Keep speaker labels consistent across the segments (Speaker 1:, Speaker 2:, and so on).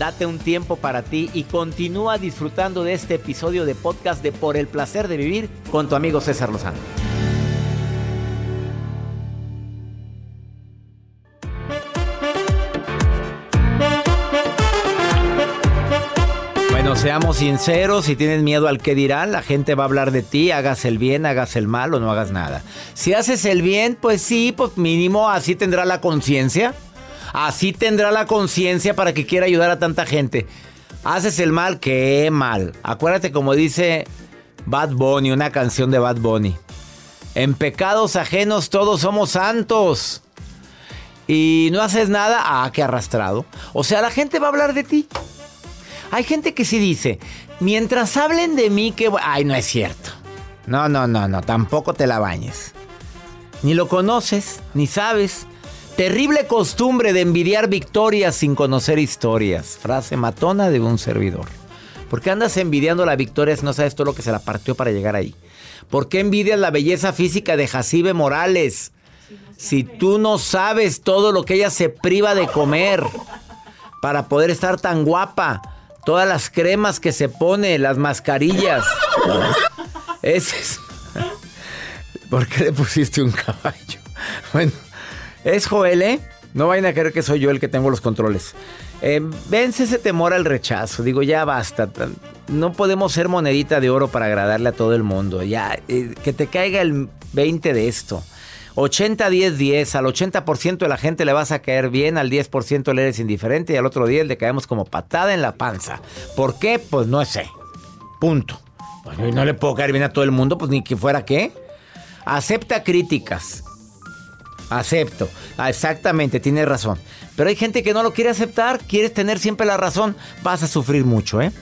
Speaker 1: Date un tiempo para ti y continúa disfrutando de este episodio de podcast de Por el placer de vivir con tu amigo César Lozano. Bueno, seamos sinceros, si tienes miedo al que dirán, la gente va a hablar de ti, hagas el bien, hagas el mal o no hagas nada. Si haces el bien, pues sí, pues mínimo así tendrá la conciencia. Así tendrá la conciencia para que quiera ayudar a tanta gente. Haces el mal, qué mal. Acuérdate como dice Bad Bunny, una canción de Bad Bunny. En pecados ajenos todos somos santos. Y no haces nada, ah, qué arrastrado. O sea, la gente va a hablar de ti. Hay gente que sí dice, mientras hablen de mí, que... Ay, no es cierto. No, no, no, no, tampoco te la bañes. Ni lo conoces, ni sabes. Terrible costumbre de envidiar victorias sin conocer historias. Frase matona de un servidor. ¿Por qué andas envidiando la victoria si no sabes todo lo que se la partió para llegar ahí? ¿Por qué envidias la belleza física de Jacibe Morales? Si tú no sabes todo lo que ella se priva de comer para poder estar tan guapa, todas las cremas que se pone, las mascarillas. Ese es... ¿Por qué le pusiste un caballo? Bueno. Es Joel, ¿eh? No vayan a creer que soy yo el que tengo los controles. Eh, vence ese temor al rechazo. Digo, ya basta. No podemos ser monedita de oro para agradarle a todo el mundo. Ya, eh, que te caiga el 20 de esto. 80, 10, 10. Al 80% de la gente le vas a caer bien, al 10% le eres indiferente y al otro 10 le caemos como patada en la panza. ¿Por qué? Pues no sé. Punto. Bueno, no le puedo caer bien a todo el mundo, pues ni que fuera qué. Acepta críticas. Acepto. Ah, exactamente, tienes razón. Pero hay gente que no lo quiere aceptar, quieres tener siempre la razón, vas a sufrir mucho, ¿eh?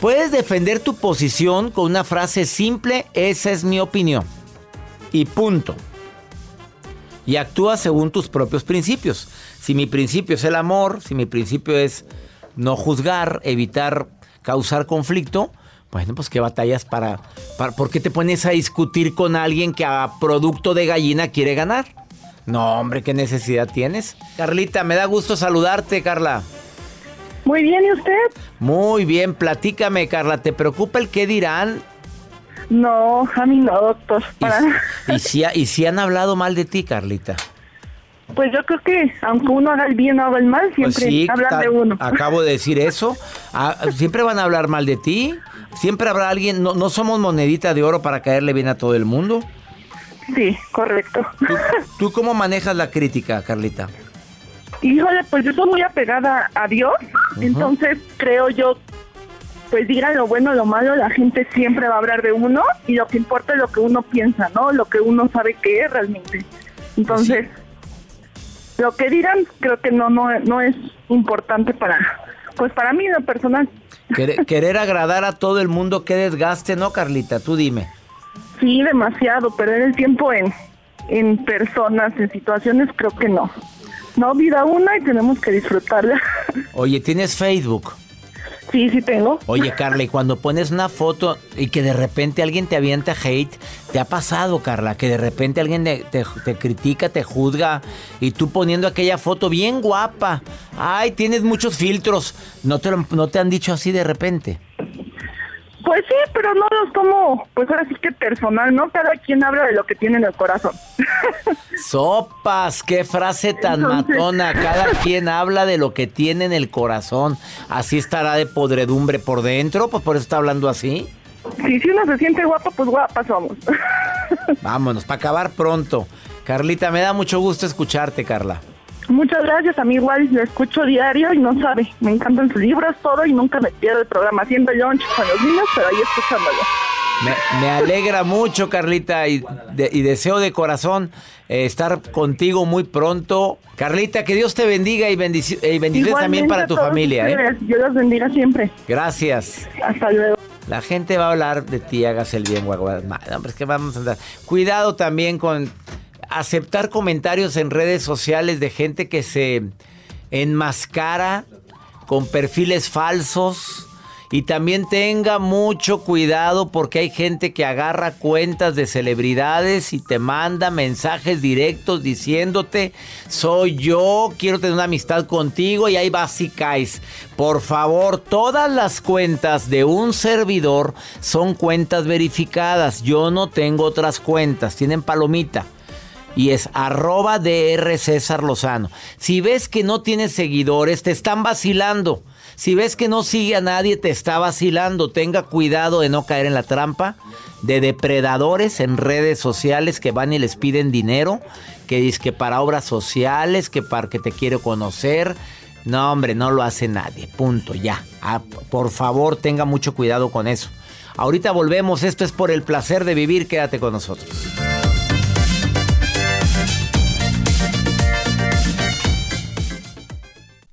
Speaker 1: Puedes defender tu posición con una frase simple, esa es mi opinión. Y punto. Y actúa según tus propios principios. Si mi principio es el amor, si mi principio es no juzgar, evitar causar conflicto, bueno, pues qué batallas para, para ¿Por qué te pones a discutir con alguien que a producto de gallina quiere ganar? No, hombre, ¿qué necesidad tienes? Carlita, me da gusto saludarte, Carla.
Speaker 2: Muy bien, ¿y usted?
Speaker 1: Muy bien, platícame, Carla. ¿Te preocupa el qué dirán?
Speaker 2: No, a mí no, doctor.
Speaker 1: ¿Y, si, ¿Y si han hablado mal de ti, Carlita?
Speaker 2: Pues yo creo que aunque uno haga el bien o haga el mal,
Speaker 1: Pues
Speaker 2: siempre hablan de uno.
Speaker 1: Acabo de decir eso. Ah, siempre van a hablar mal de ti. Siempre habrá alguien. No, no somos monedita de oro para caerle bien a todo el mundo.
Speaker 2: Sí, correcto.
Speaker 1: ¿Tú, cómo manejas la crítica, Carlita?
Speaker 2: Híjole, pues yo soy muy apegada a Dios, entonces creo yo, pues digan lo bueno o lo malo, la gente siempre va a hablar de uno y lo que importa es lo que uno piensa, ¿no? Lo que uno sabe que es realmente. Entonces, lo que dirán creo que no, no, no es importante para, pues para mí, lo personal.
Speaker 1: Querer, querer agradar a todo el mundo, qué desgaste, ¿no, Carlita? Tú dime.
Speaker 2: Sí, demasiado. Perder el tiempo en, en personas, en situaciones, creo que no. No, vida una y tenemos que disfrutarla.
Speaker 1: Oye, ¿tienes Facebook?
Speaker 2: Sí, sí tengo.
Speaker 1: Oye, Carla, y cuando pones una foto y que de repente alguien te avienta hate, ¿te ha pasado, Carla? Que de repente alguien te, te, critica, te juzga y tú poniendo aquella foto bien guapa. Ay, tienes muchos filtros. ¿No te, no te han dicho así de repente?
Speaker 2: Pues sí, pero no los tomo, pues ahora sí que personal, ¿no? Cada quien habla de lo que tiene en el corazón.
Speaker 1: Sopas, qué frase tan matona. Cada quien habla de lo que tiene en el corazón. Así estará de podredumbre por dentro, pues por eso está hablando así.
Speaker 2: Sí, si uno se siente guapo, pues guapa somos.
Speaker 1: Vámonos, para acabar pronto. Carlita, me da mucho gusto escucharte, Carla.
Speaker 2: Muchas gracias, a mí igual lo escucho diario y no sabe, me encantan sus libros, todo y nunca me pierdo el programa haciendo lunch con los niños, pero ahí escuchándolo.
Speaker 1: Me, alegra mucho, Carlita, y, deseo de corazón eh, estar contigo muy pronto. Carlita, que Dios te bendiga y, bendiciones también para tu familia.
Speaker 2: ¿eh? Dios los bendiga siempre.
Speaker 1: Gracias.
Speaker 2: Hasta luego.
Speaker 1: La gente va a hablar de ti, hagas el bien, Hombre, es que vamos a andar. Cuidado también con aceptar comentarios en redes sociales de gente que se enmascara con perfiles falsos. Y también tenga mucho cuidado porque hay gente que agarra cuentas de celebridades y te manda mensajes directos diciéndote, soy yo, quiero tener una amistad contigo y ahí vas y caes. Por favor, todas las cuentas de un servidor son cuentas verificadas. Yo no tengo otras cuentas, tienen palomita y es arroba DR César Lozano. Si ves que no tienes seguidores, te están vacilando. Si ves que no sigue a nadie, te está vacilando. Tenga cuidado de no caer en la trampa de depredadores en redes sociales que van y les piden dinero, que dicen que para obras sociales, que para que te quiero conocer. No, hombre, no lo hace nadie. Punto, ya. Ah, por favor, tenga mucho cuidado con eso. Ahorita volvemos. Esto es por el placer de vivir. Quédate con nosotros.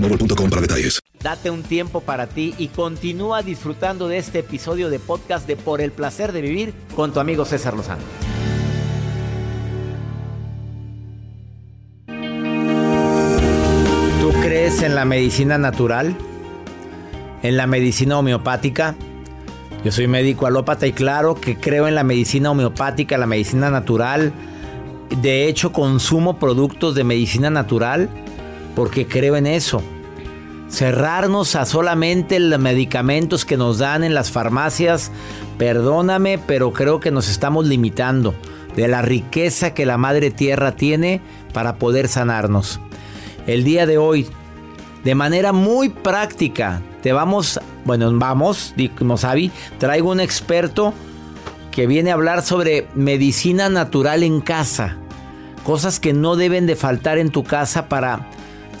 Speaker 3: para detalles.
Speaker 1: Date un tiempo para ti y continúa disfrutando de este episodio de podcast de Por el placer de vivir con tu amigo César Lozano. ¿Tú crees en la medicina natural? ¿En la medicina homeopática? Yo soy médico alópata y claro que creo en la medicina homeopática, la medicina natural. De hecho, consumo productos de medicina natural porque creo en eso. Cerrarnos a solamente los medicamentos que nos dan en las farmacias, perdóname, pero creo que nos estamos limitando de la riqueza que la Madre Tierra tiene para poder sanarnos. El día de hoy, de manera muy práctica, te vamos, bueno, vamos, Sabi, traigo un experto que viene a hablar sobre medicina natural en casa. Cosas que no deben de faltar en tu casa para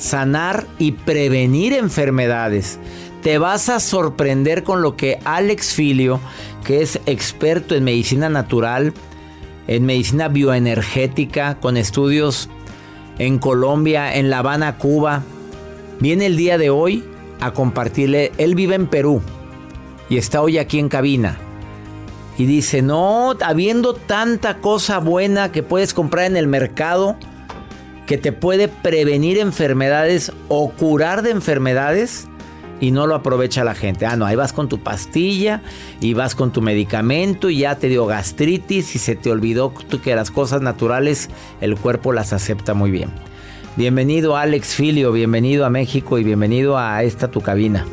Speaker 1: sanar y prevenir enfermedades. Te vas a sorprender con lo que Alex Filio, que es experto en medicina natural, en medicina bioenergética, con estudios en Colombia, en La Habana, Cuba, viene el día de hoy a compartirle. Él vive en Perú y está hoy aquí en cabina. Y dice, no, habiendo tanta cosa buena que puedes comprar en el mercado, que te puede prevenir enfermedades o curar de enfermedades y no lo aprovecha la gente. Ah, no, ahí vas con tu pastilla y vas con tu medicamento y ya te dio gastritis y se te olvidó que las cosas naturales el cuerpo las acepta muy bien. Bienvenido Alex Filio, bienvenido a México y bienvenido a esta tu cabina.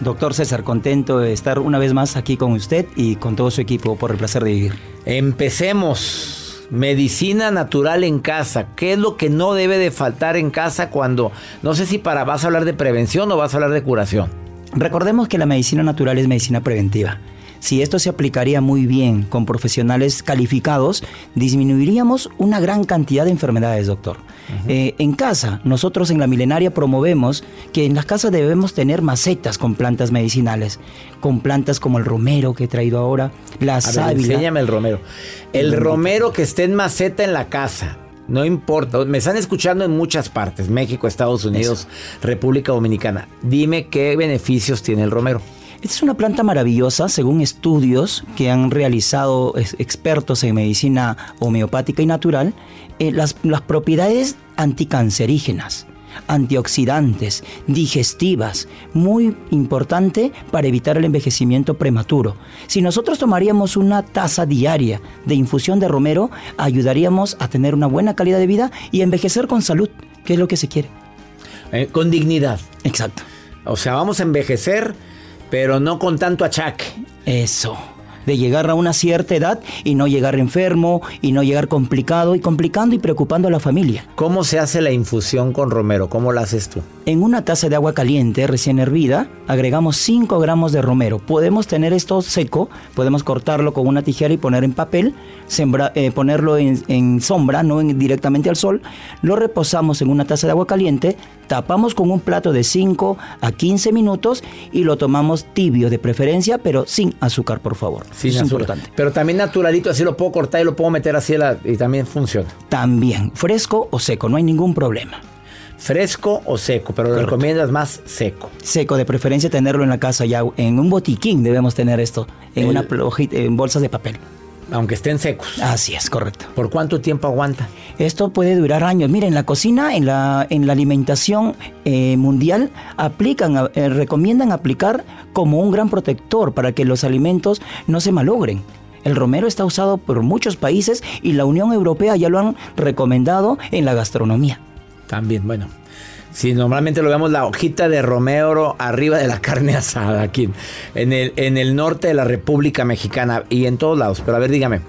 Speaker 4: Doctor César, contento de estar una vez más aquí con usted y con todo su equipo por el placer de vivir.
Speaker 1: Empecemos. Medicina natural en casa. ¿Qué es lo que no debe de faltar en casa cuando, no sé si para vas a hablar de prevención o vas a hablar de curación?
Speaker 4: Recordemos que la medicina natural es medicina preventiva. Si esto se aplicaría muy bien con profesionales calificados, disminuiríamos una gran cantidad de enfermedades, doctor. Eh, en casa, nosotros en la milenaria promovemos que en las casas debemos tener macetas con plantas medicinales, con plantas como el romero que he traído ahora, la sábila.
Speaker 1: Enséñame el romero. El romero que esté en maceta en la casa. No importa, me están escuchando en muchas partes, México, Estados Unidos, República Dominicana. Dime qué beneficios tiene el romero.
Speaker 4: Esta es una planta maravillosa, según estudios que han realizado expertos en medicina homeopática y natural, eh, las, las propiedades anticancerígenas, antioxidantes, digestivas, muy importante para evitar el envejecimiento prematuro. Si nosotros tomaríamos una taza diaria de infusión de romero, ayudaríamos a tener una buena calidad de vida y envejecer con salud, que es lo que se quiere.
Speaker 1: Eh, con dignidad.
Speaker 4: Exacto.
Speaker 1: O sea, vamos a envejecer pero no con tanto achaque.
Speaker 4: Eso. De llegar a una cierta edad y no llegar enfermo y no llegar complicado y complicando y preocupando a la familia.
Speaker 1: ¿Cómo se hace la infusión con romero? ¿Cómo la haces tú?
Speaker 4: En una taza de agua caliente recién hervida, agregamos 5 gramos de romero. Podemos tener esto seco, podemos cortarlo con una tijera y poner en papel, eh, ponerlo en, sombra, no directamente al sol. Lo reposamos en una taza de agua caliente, tapamos con un plato de 5 a 15 minutos y lo tomamos tibio de preferencia, pero sin azúcar, por favor.
Speaker 1: Sin es importante. Pero también naturalito, así lo puedo cortar y lo puedo meter así y también funciona.
Speaker 4: También, fresco o seco, no hay ningún problema.
Speaker 1: Fresco o seco, pero lo recomiendas más seco.
Speaker 4: Seco, de preferencia tenerlo en la casa ya, en un botiquín debemos tener esto, en, una en bolsas de papel.
Speaker 1: Aunque estén secos.
Speaker 4: Así es, correcto.
Speaker 1: ¿Por cuánto tiempo aguanta?
Speaker 4: Esto puede durar años. Miren, en la cocina, en la, en la alimentación eh, mundial, aplican, eh, recomiendan aplicar como un gran protector para que los alimentos no se malogren. El romero está usado por muchos países y la Unión Europea ya lo han recomendado en la gastronomía.
Speaker 1: También, bueno. Si normalmente lo vemos la hojita de romero arriba de la carne asada aquí en el, en el norte de la República Mexicana y en todos lados. Pero a ver, dígame.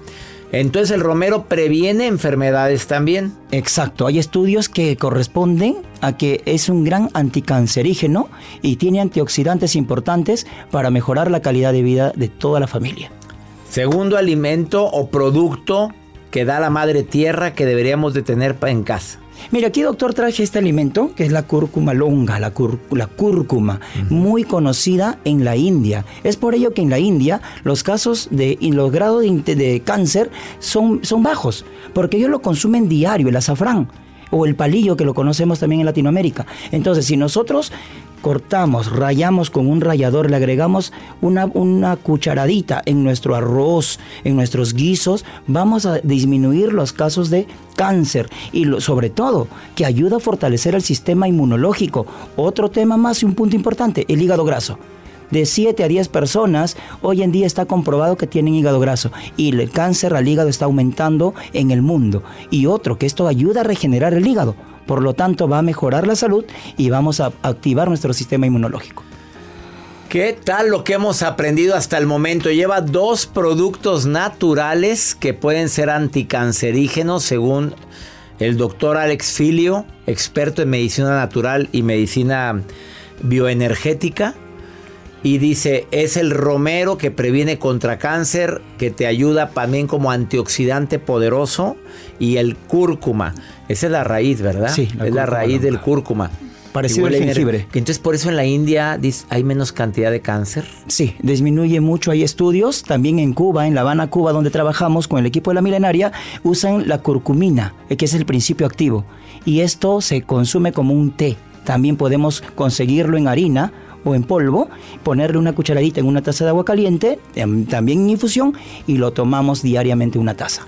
Speaker 1: Entonces el romero previene enfermedades también.
Speaker 4: Exacto, hay estudios que corresponden a que es un gran anticancerígeno y tiene antioxidantes importantes para mejorar la calidad de vida de toda la familia.
Speaker 1: Segundo alimento o producto que da la madre tierra que deberíamos de tener en casa.
Speaker 4: Mira, aquí doctor traje este alimento que es la cúrcuma longa, la, cúrcuma, muy conocida en la India. Es por ello que en la India los casos de y los grados de, de cáncer son, son bajos, porque ellos lo consumen diario, el azafrán o el palillo que lo conocemos también en Latinoamérica. Entonces, si nosotros cortamos, rayamos con un rallador, le agregamos una, una cucharadita en nuestro arroz, en nuestros guisos, vamos a disminuir los casos de cáncer y sobre todo que ayuda a fortalecer el sistema inmunológico. Otro tema más y un punto importante, el hígado graso de 7 a 10 personas, hoy en día está comprobado que tienen hígado graso y el cáncer al hígado está aumentando en el mundo. Y otro, que esto ayuda a regenerar el hígado. Por lo tanto, va a mejorar la salud y vamos a activar nuestro sistema inmunológico.
Speaker 1: ¿Qué tal lo que hemos aprendido hasta el momento? Lleva dos productos naturales que pueden ser anticancerígenos según el doctor Alex Filio, experto en medicina natural y medicina bioenergética. Y dice, es el romero que previene contra cáncer, que te ayuda también como antioxidante poderoso. Y el cúrcuma, esa es la raíz, ¿verdad?
Speaker 4: Sí,
Speaker 1: es la raíz del cúrcuma.
Speaker 4: Parecido al jengibre.
Speaker 1: Entonces, por eso en la India hay menos cantidad de cáncer.
Speaker 4: Sí, disminuye mucho. Hay estudios. También en Cuba, en La Habana, Cuba, donde trabajamos con el equipo de la milenaria, usan la curcumina, eh, que es el principio activo. Y esto se consume como un té. También podemos conseguirlo en harina o en polvo, ponerle una cucharadita en una taza de agua caliente, em, también en infusión, y lo tomamos diariamente una taza.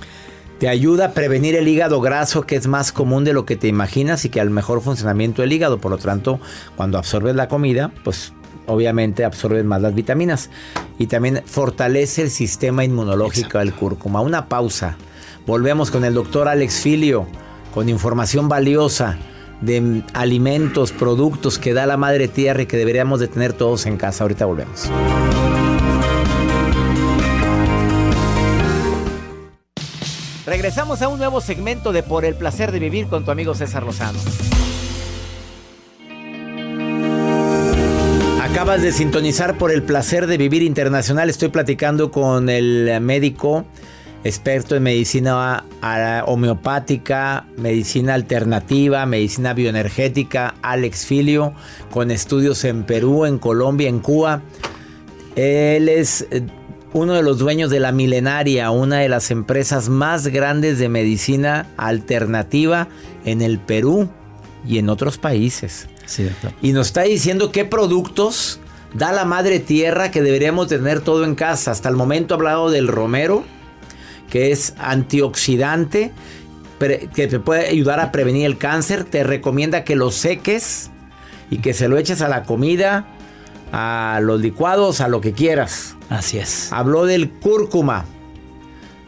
Speaker 1: Te ayuda a prevenir el hígado graso, que es más común de lo que te imaginas y que al mejor funcionamiento del hígado. Por lo tanto, cuando absorbes la comida, pues obviamente absorbes más las vitaminas. Y también fortalece el sistema inmunológico del cúrcuma. Una pausa. Volvemos con el doctor Alex Filio, con información valiosa de alimentos, productos que da la madre tierra y que deberíamos de tener todos en casa. Ahorita volvemos. Regresamos a un nuevo segmento de Por el placer de vivir con tu amigo César Lozano. Acabas de sintonizar por el placer de vivir internacional. Estoy platicando con el médico experto en medicina homeopática, medicina alternativa, medicina bioenergética, Alex Filio, con estudios en Perú, en Colombia, en Cuba. Él es uno de los dueños de la Milenaria, una de las empresas más grandes de medicina alternativa en el Perú y en otros países. Y nos está diciendo qué productos da la madre tierra que deberíamos tener todo en casa. Hasta el momento ha hablado del romero, que es antioxidante, que te puede ayudar a prevenir el cáncer. Te recomienda que lo seques y que se lo eches a la comida, a los licuados, a lo que quieras.
Speaker 4: Así es.
Speaker 1: Habló del cúrcuma,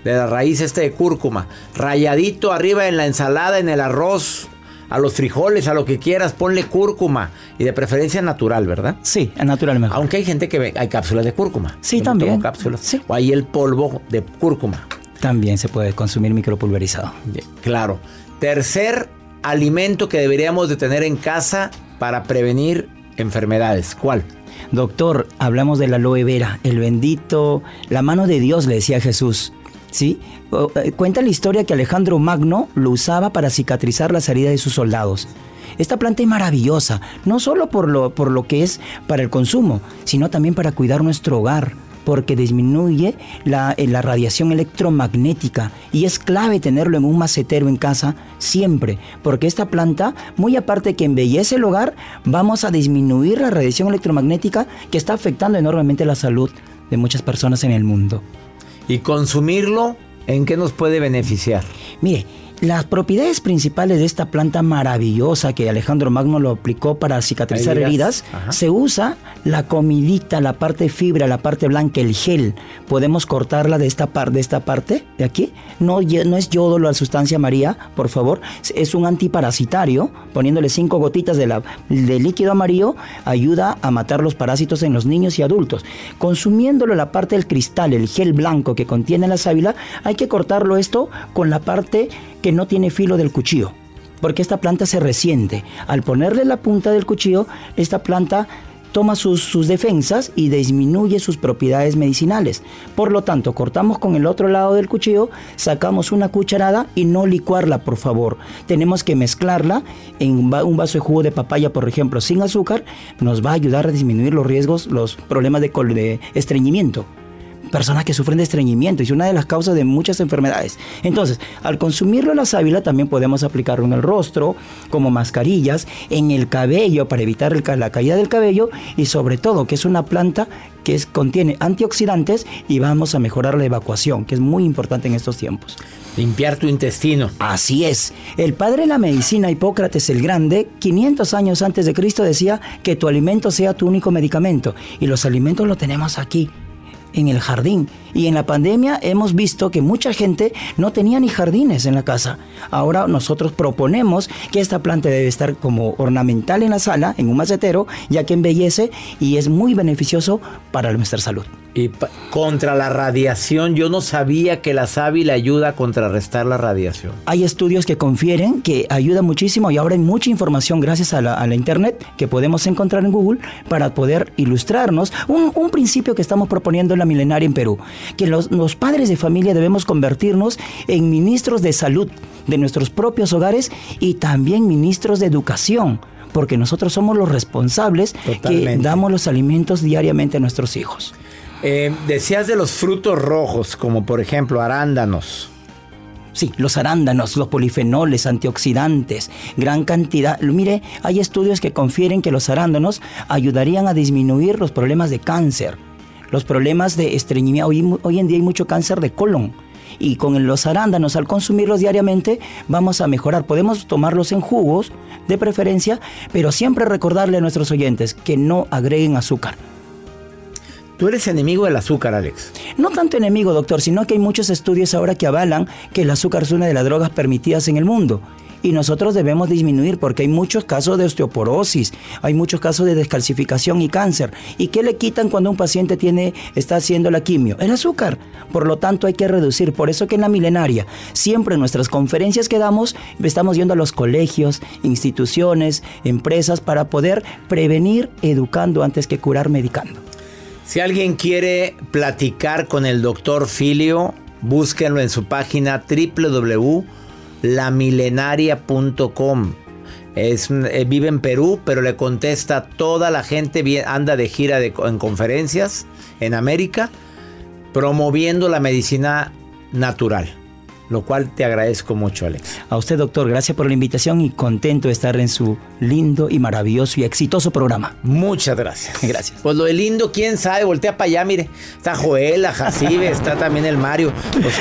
Speaker 1: de la raíz este de cúrcuma, rayadito arriba en la ensalada, en el arroz, a los frijoles, a lo que quieras, ponle cúrcuma y de preferencia natural, ¿verdad?
Speaker 4: Sí, natural mejor.
Speaker 1: Aunque hay gente que ve, hay cápsulas de cúrcuma.
Speaker 4: Sí, también.
Speaker 1: cápsulas. Sí. O hay el polvo de cúrcuma.
Speaker 4: También se puede consumir micropulverizado.
Speaker 1: Claro. Tercer alimento que deberíamos de tener en casa para prevenir enfermedades. ¿Cuál?
Speaker 4: Doctor, hablamos de la aloe vera, el bendito, la mano de Dios, le decía Jesús. ¿Sí? Eh, cuenta la historia que Alejandro Magno lo usaba para cicatrizar las heridas de sus soldados. Esta planta es maravillosa, no solo por lo, por lo que es para el consumo, sino también para cuidar nuestro hogar, porque disminuye la, eh, la, radiación electromagnética y es clave tenerlo en un macetero en casa siempre, porque esta planta, muy aparte que embellece el hogar, vamos a disminuir la radiación electromagnética que está afectando enormemente la salud de muchas personas en el mundo.
Speaker 1: ¿Y consumirlo en qué nos puede beneficiar?
Speaker 4: Mire, las propiedades principales de esta planta maravillosa que Alejandro Magno lo aplicó para cicatrizar heridas, se usa la comidita, la parte fibra, la parte blanca, el gel. Podemos cortarla de esta, parte, de esta parte, de aquí. No, no es yodo la sustancia María, por favor. Es un antiparasitario. Poniéndole cinco gotitas de, la, de líquido amarillo, ayuda a matar los parásitos en los niños y adultos. Consumiéndolo la parte del cristal, el gel blanco que contiene la sábila, hay que cortarlo esto con la parte que no tiene filo del cuchillo, porque esta planta se resiente. Al ponerle la punta del cuchillo, esta planta toma sus, defensas y disminuye sus propiedades medicinales. Por lo tanto, cortamos con el otro lado del cuchillo, sacamos una cucharada y no licuarla, por favor. Tenemos que mezclarla en un vaso de jugo de papaya, por ejemplo, sin azúcar. Nos va a ayudar a disminuir los riesgos, los problemas de estreñimiento personas que sufren de estreñimiento y es una de las causas de muchas enfermedades. Entonces, al consumirlo la sábila también podemos aplicarlo en el rostro, como mascarillas, en el cabello para evitar la caída del cabello y sobre todo que es una planta que contiene antioxidantes y vamos a mejorar la evacuación, que es muy importante en estos tiempos.
Speaker 1: Limpiar tu intestino.
Speaker 4: Así es. El padre de la medicina, Hipócrates el Grande, 500 años antes de Cristo decía que tu alimento sea tu único medicamento. Y los alimentos los tenemos aquí en el jardín. Y en la pandemia hemos visto que mucha gente no tenía ni jardines en la casa. Ahora nosotros proponemos que esta planta debe estar como ornamental en la sala, en un macetero, ya que embellece y es muy beneficioso para nuestra salud.
Speaker 1: Y contra la radiación, yo no sabía que la sábila ayuda a contrarrestar la radiación.
Speaker 4: Hay estudios que confieren que ayuda muchísimo y ahora hay mucha información gracias a la, internet que podemos encontrar en Google para poder ilustrarnos un, un principio que estamos proponiendo en la milenaria en Perú, que los, los padres de familia debemos convertirnos en ministros de salud de nuestros propios hogares y también ministros de educación porque nosotros somos los responsables que damos los alimentos diariamente a nuestros hijos.
Speaker 1: Eh, decías de los frutos rojos, como por ejemplo arándanos.
Speaker 4: Sí, los arándanos, los polifenoles, antioxidantes, gran cantidad. Mire, hay estudios que confieren que los arándanos ayudarían a disminuir los problemas de cáncer, los problemas de estreñimiento. Hoy, hoy en día hay mucho cáncer de colon. Y con los arándanos, al consumirlos diariamente, vamos a mejorar. Podemos tomarlos en jugos, de preferencia, pero siempre recordarle a nuestros oyentes que no agreguen azúcar
Speaker 1: Tú eres enemigo del azúcar, Alex.
Speaker 4: No tanto enemigo, doctor, sino que hay muchos estudios ahora que avalan que el azúcar es una de las drogas permitidas en el mundo. Y nosotros debemos disminuir porque hay muchos casos de osteoporosis, hay muchos casos de descalcificación y cáncer. ¿Y qué le quitan cuando un paciente tiene, está haciendo la quimio? El azúcar. Por lo tanto hay que reducir. Por eso que en la milenaria, siempre en nuestras conferencias que damos, estamos yendo a los colegios, instituciones, empresas para poder prevenir educando antes que curar medicando.
Speaker 1: Si alguien quiere platicar con el doctor Filio, búsquenlo en su página www.lamilenaria.com. Es, eh, vive en Perú, pero le contesta toda la gente, anda de gira en conferencias en América, promoviendo la medicina natural lo cual te agradezco mucho, Alex.
Speaker 4: A usted, doctor, gracias por la invitación y contento de estar en su lindo y maravilloso y exitoso programa.
Speaker 1: Muchas gracias.
Speaker 4: Gracias.
Speaker 1: Pues lo de lindo, quién sabe, voltea para allá, mire. Está Joel, la Jacibe, está también el Mario. Pues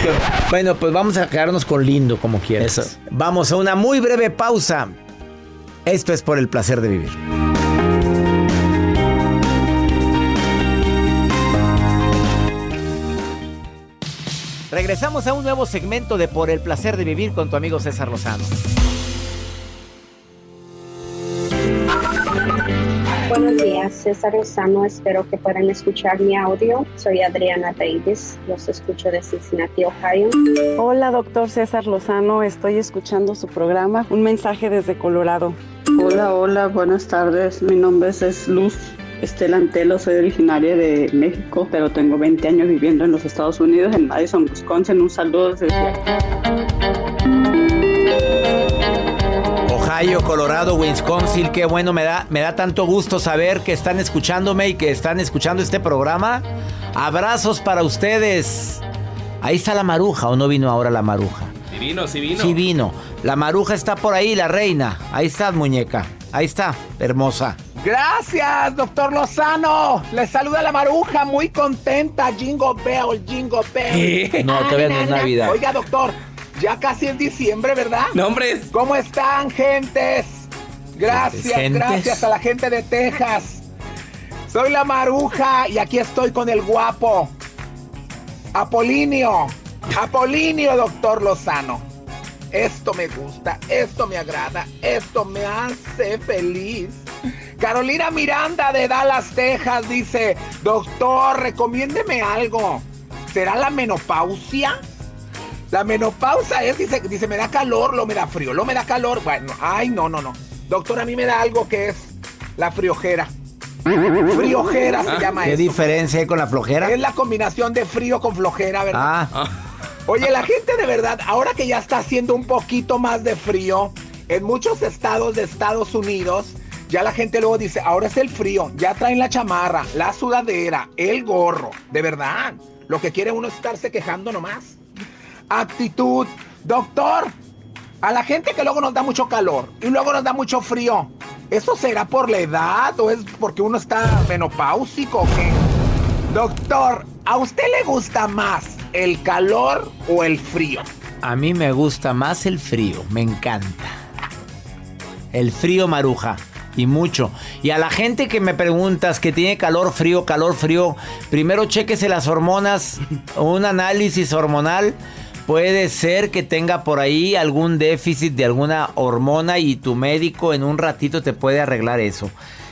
Speaker 1: bueno, pues vamos a quedarnos con lindo como quieras. Vamos a una muy breve pausa. Esto es por el placer de vivir. Regresamos a un nuevo segmento de Por el placer de vivir con tu amigo César Lozano.
Speaker 5: Buenos días, César Lozano. Espero que puedan escuchar mi audio. Soy Adriana Davis. Los escucho de Cincinnati, Ohio.
Speaker 6: Hola, doctor César Lozano. Estoy escuchando su programa. Un mensaje desde Colorado.
Speaker 7: Hola, hola. Buenas tardes. Mi nombre es Luz Estela Antelo, soy originaria de México, pero tengo 20 años viviendo en los Estados Unidos, en Madison, Wisconsin. Un saludo desde
Speaker 1: Ohio, Colorado, Wisconsin, qué bueno, me da, me da tanto gusto saber que están escuchándome y que están escuchando este programa. Abrazos para ustedes. Ahí está la maruja, ¿o no vino ahora la maruja?
Speaker 8: Sí vino, sí vino.
Speaker 1: Sí vino. La maruja está por ahí, la reina. Ahí está, muñeca. Ahí está, hermosa.
Speaker 9: Gracias, doctor Lozano. Le saluda la maruja, muy contenta. Jingo Bell, Jingo Bell.
Speaker 1: No, todavía no es Navidad.
Speaker 9: Oiga, doctor, ya casi es diciembre, ¿verdad?
Speaker 8: Nombres.
Speaker 9: ¿Cómo están, gentes? Gracias, gracias a la gente de Texas. Soy la maruja y aquí estoy con el guapo. Apolinio. Apolinio, doctor Lozano. Esto me gusta, esto me agrada, esto me hace feliz. Carolina Miranda de Dallas, Texas dice, doctor, recomiéndeme algo. ¿Será la menopausia? La menopausa es, dice, dice, me da calor, lo me da frío, lo me da calor. Bueno, ay, no, no, no. Doctor, a mí me da algo que es la friojera. Friojera se llama
Speaker 1: ¿Qué diferencia hay con la flojera?
Speaker 9: Es la combinación de frío con flojera, ¿verdad? Ah. Oye, la gente de verdad, ahora que ya está haciendo un poquito más de frío, en muchos estados de Estados Unidos, ya la gente luego dice, ahora es el frío, ya traen la chamarra, la sudadera, el gorro. De verdad, lo que quiere uno es estarse quejando nomás. Actitud, doctor, a la gente que luego nos da mucho calor y luego nos da mucho frío, ¿eso será por la edad o es porque uno está menopáusico o qué? Doctor, ¿a usted le gusta más el calor o el frío?
Speaker 1: A mí me gusta más el frío, me encanta. El frío maruja y mucho. Y a la gente que me preguntas que tiene calor, frío, calor, frío, primero chequese las hormonas, un análisis hormonal. Puede ser que tenga por ahí algún déficit de alguna hormona y tu médico en un ratito te puede arreglar eso.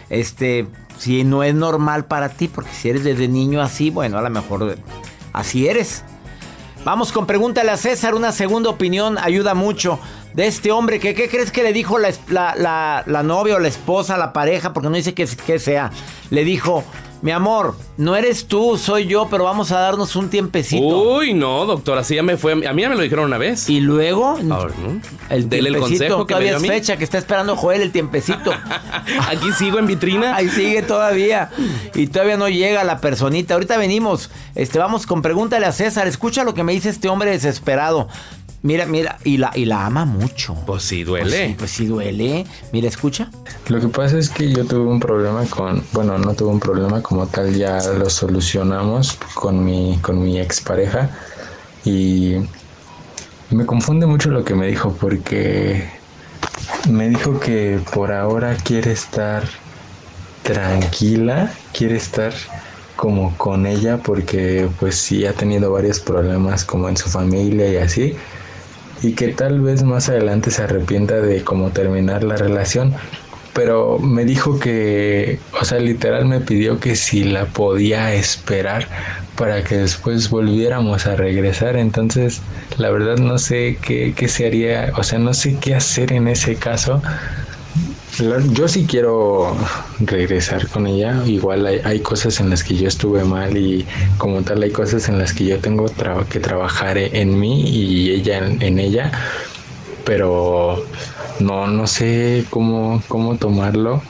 Speaker 1: Este, si no es normal para ti, porque si eres desde niño así, bueno, a lo mejor así eres. Vamos con pregúntale a César, una segunda opinión ayuda mucho de este hombre que qué crees que le dijo la, la, la, novia o la esposa, la pareja, porque no dice que, que sea. Le dijo, mi amor, no eres tú, soy yo, pero vamos a darnos un tiempecito.
Speaker 8: Uy, no, doctor, así ya me fue. A mí ya me lo dijeron una vez.
Speaker 1: Y luego,
Speaker 8: el tiempecito, el consejo
Speaker 1: que todavía es fecha que está esperando Joel el tiempecito.
Speaker 8: Aquí sigo en vitrina.
Speaker 1: Ahí sigue todavía. Y todavía no llega la personita. Ahorita venimos. Este, vamos con pregúntale a César. Escucha lo que me dice este hombre desesperado. Mira, mira, y la, y la ama mucho.
Speaker 8: Pues sí, duele.
Speaker 1: Pues sí, pues sí duele. Mira, escucha.
Speaker 10: Lo que pasa es que yo tuve un problema con, bueno, no tuve un problema como tal, ya lo solucionamos con mi, con mi expareja y me confunde mucho lo que me dijo porque me dijo que por ahora quiere estar tranquila, quiere estar como con ella porque pues sí ha tenido varios problemas como en su familia y así y que tal vez más adelante se arrepienta de cómo terminar la relación. Pero me dijo que, o sea, literal me pidió que si la podía esperar para que después volviéramos a regresar. Entonces, la verdad no sé qué, qué se haría, o sea, no sé qué hacer en ese caso yo sí quiero regresar con ella. Igual hay, cosas en las que yo estuve mal y como tal hay cosas en las que yo tengo que trabajar en mí y ella en, ella. Pero no, no sé cómo, cómo tomarlo.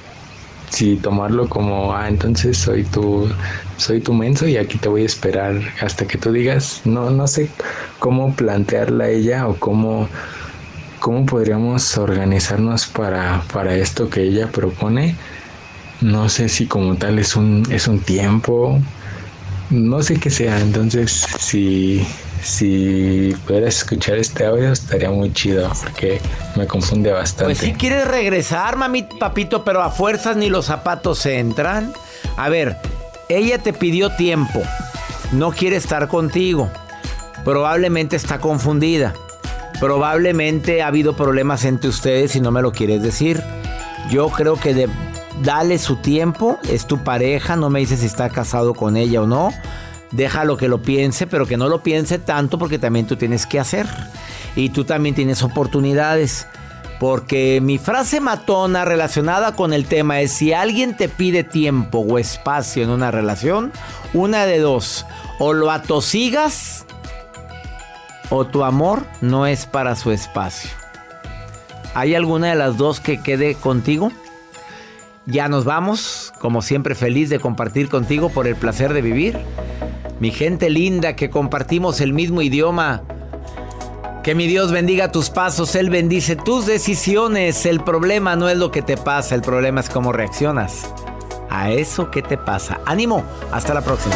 Speaker 10: Si tomarlo como, ah, entonces soy tu, soy tu menso y aquí te voy a esperar hasta que tú digas. No, no sé cómo plantearla a ella o cómo ¿Cómo podríamos organizarnos para, para esto que ella propone? No sé si como tal es un, es un tiempo, no sé qué sea, entonces si, si pudieras escuchar este audio estaría muy chido porque me confunde bastante.
Speaker 1: Pues si quieres regresar, mami, papito, pero a fuerzas ni los zapatos entran. A ver, ella te pidió tiempo, no quiere estar contigo, probablemente está confundida. Probablemente ha habido problemas entre ustedes y no me lo quieres decir. Yo creo que dale su tiempo, es tu pareja, no me dices si está casado con ella o no. Déjalo que lo piense, pero que no lo piense tanto porque también tú tienes que hacer. Y tú también tienes oportunidades. Porque mi frase matona relacionada con el tema es si alguien te pide tiempo o espacio en una relación, una de dos, o lo atosigas o tu amor no es para su espacio. ¿Hay alguna de las dos que quede contigo? Ya nos vamos, como siempre feliz de compartir contigo por el placer de vivir. Mi gente linda que compartimos el mismo idioma. Que mi Dios bendiga tus pasos, Él bendice tus decisiones. El problema no es lo que te pasa, el problema es cómo reaccionas a eso que te pasa. Ánimo, hasta la próxima.